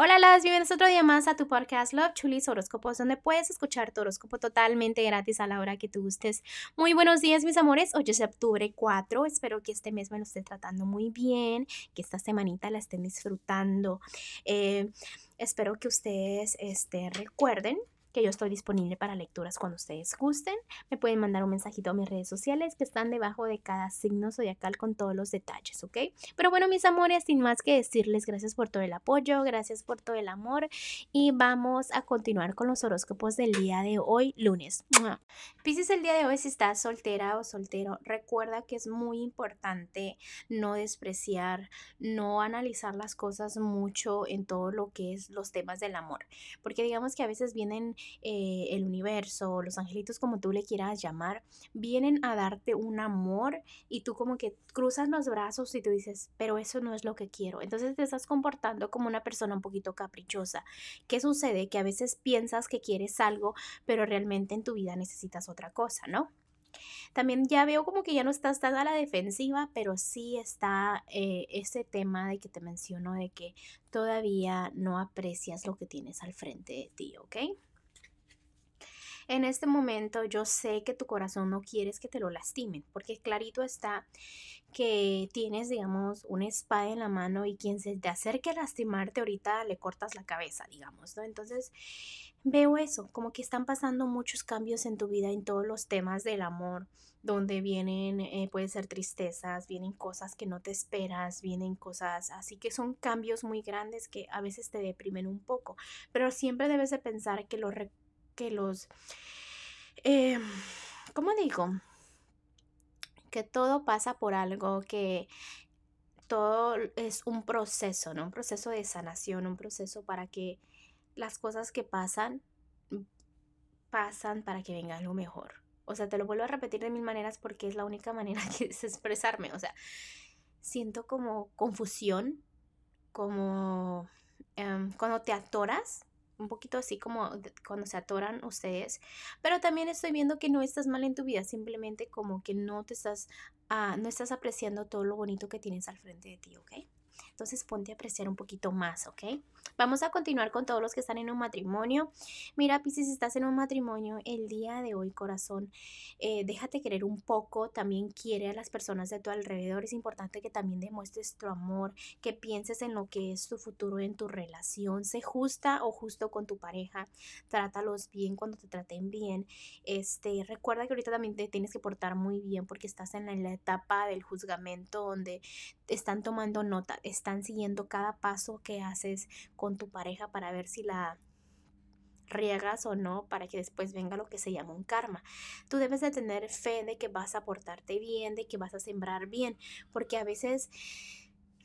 Hola, las bienvenidos otro día más a tu podcast Love Chulis Horóscopos, donde puedes escuchar tu horóscopo totalmente gratis a la hora que tú gustes. Muy buenos días, mis amores. Hoy es octubre 4. Espero que este mes me lo esté tratando muy bien, que esta semanita la estén disfrutando. Eh, espero que ustedes este, recuerden que yo estoy disponible para lecturas cuando ustedes gusten. Me pueden mandar un mensajito a mis redes sociales que están debajo de cada signo zodiacal con todos los detalles, ¿ok? Pero bueno, mis amores, sin más que decirles gracias por todo el apoyo, gracias por todo el amor y vamos a continuar con los horóscopos del día de hoy, lunes. Pisces, el día de hoy, si estás soltera o soltero, recuerda que es muy importante no despreciar, no analizar las cosas mucho en todo lo que es los temas del amor, porque digamos que a veces vienen eh, el universo, los angelitos, como tú le quieras llamar, vienen a darte un amor y tú como que cruzas los brazos y tú dices, pero eso no es lo que quiero. Entonces te estás comportando como una persona un poquito caprichosa. ¿Qué sucede? Que a veces piensas que quieres algo, pero realmente en tu vida necesitas otra cosa, ¿no? También ya veo como que ya no estás tan a la defensiva, pero sí está eh, ese tema de que te menciono de que todavía no aprecias lo que tienes al frente de ti, ¿ok? En este momento yo sé que tu corazón no quieres que te lo lastimen, porque clarito está que tienes, digamos, una espada en la mano y quien se te acerque a lastimarte ahorita le cortas la cabeza, digamos, ¿no? Entonces veo eso, como que están pasando muchos cambios en tu vida en todos los temas del amor, donde vienen, eh, puede ser tristezas, vienen cosas que no te esperas, vienen cosas así que son cambios muy grandes que a veces te deprimen un poco, pero siempre debes de pensar que los que los, eh, ¿cómo digo? Que todo pasa por algo, que todo es un proceso, ¿no? Un proceso de sanación, un proceso para que las cosas que pasan, pasan para que venga algo mejor. O sea, te lo vuelvo a repetir de mil maneras porque es la única manera que es expresarme. O sea, siento como confusión, como em, cuando te atoras un poquito así como cuando se atoran ustedes, pero también estoy viendo que no estás mal en tu vida, simplemente como que no te estás, ah, no estás apreciando todo lo bonito que tienes al frente de ti, ¿ok? Entonces ponte a apreciar un poquito más, ¿ok? Vamos a continuar con todos los que están en un matrimonio. Mira, Pisces, si estás en un matrimonio el día de hoy, corazón, eh, déjate querer un poco. También quiere a las personas de tu alrededor. Es importante que también demuestres tu amor, que pienses en lo que es tu futuro en tu relación. Sé justa o justo con tu pareja. Trátalos bien cuando te traten bien. Este, recuerda que ahorita también te tienes que portar muy bien porque estás en la, etapa del juzgamento donde están tomando nota, siguiendo cada paso que haces con tu pareja para ver si la riegas o no para que después venga lo que se llama un karma. Tú debes de tener fe de que vas a portarte bien, de que vas a sembrar bien, porque a veces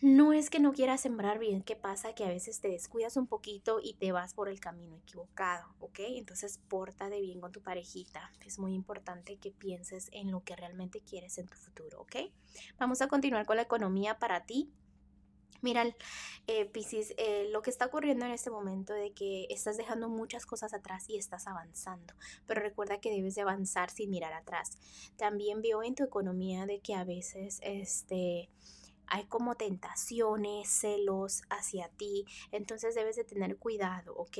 no es que no quieras sembrar bien, ¿qué pasa? Que a veces te descuidas un poquito y te vas por el camino equivocado, ¿ok? Entonces porta de bien con tu parejita. Es muy importante que pienses en lo que realmente quieres en tu futuro, ¿ok? Vamos a continuar con la economía para ti. Mira, eh, Piscis, eh, lo que está ocurriendo en este momento de que estás dejando muchas cosas atrás y estás avanzando, pero recuerda que debes de avanzar sin mirar atrás. También veo en tu economía de que a veces este hay como tentaciones, celos hacia ti, entonces debes de tener cuidado, ¿ok?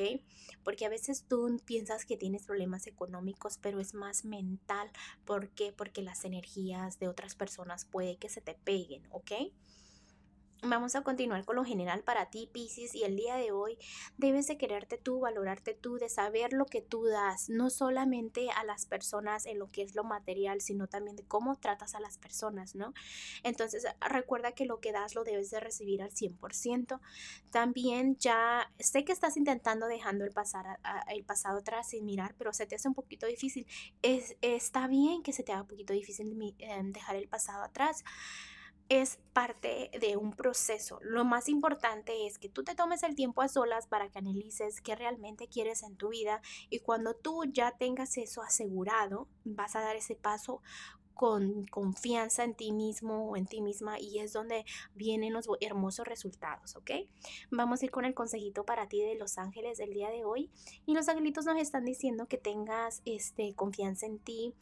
Porque a veces tú piensas que tienes problemas económicos, pero es más mental. ¿Por qué? Porque las energías de otras personas puede que se te peguen, ¿ok? Vamos a continuar con lo general para ti, Pisces, y el día de hoy debes de quererte tú, valorarte tú, de saber lo que tú das, no solamente a las personas en lo que es lo material, sino también de cómo tratas a las personas, ¿no? Entonces, recuerda que lo que das lo debes de recibir al 100%. También ya sé que estás intentando dejando el, pasado atrás sin mirar, pero se te hace un poquito difícil. Es, está bien que se te haga un poquito difícil em, dejar el pasado atrás es parte de un proceso. Lo más importante es que tú te tomes el tiempo a solas para que analices qué realmente quieres en tu vida y cuando tú ya tengas eso asegurado, vas a dar ese paso con confianza en ti mismo o en ti misma y es donde vienen los hermosos resultados, ¿ok? Vamos a ir con el consejito para ti de los ángeles del día de hoy y los angelitos nos están diciendo que tengas este confianza en ti,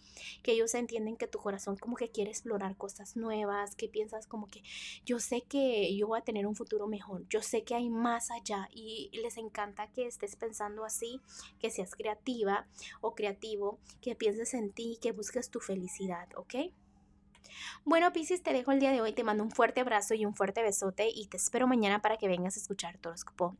que ellos entienden que tu corazón como que quiere explorar cosas nuevas, que piensas como que yo sé que yo voy a tener un futuro mejor, yo sé que hay más allá y les encanta que estés pensando así, que seas creativa o creativo, que pienses en ti, que busques tu felicidad. Bueno, Piscis, te dejo el día de hoy, te mando un fuerte abrazo y un fuerte besote y te espero mañana para que vengas a escuchar tu horóscopo.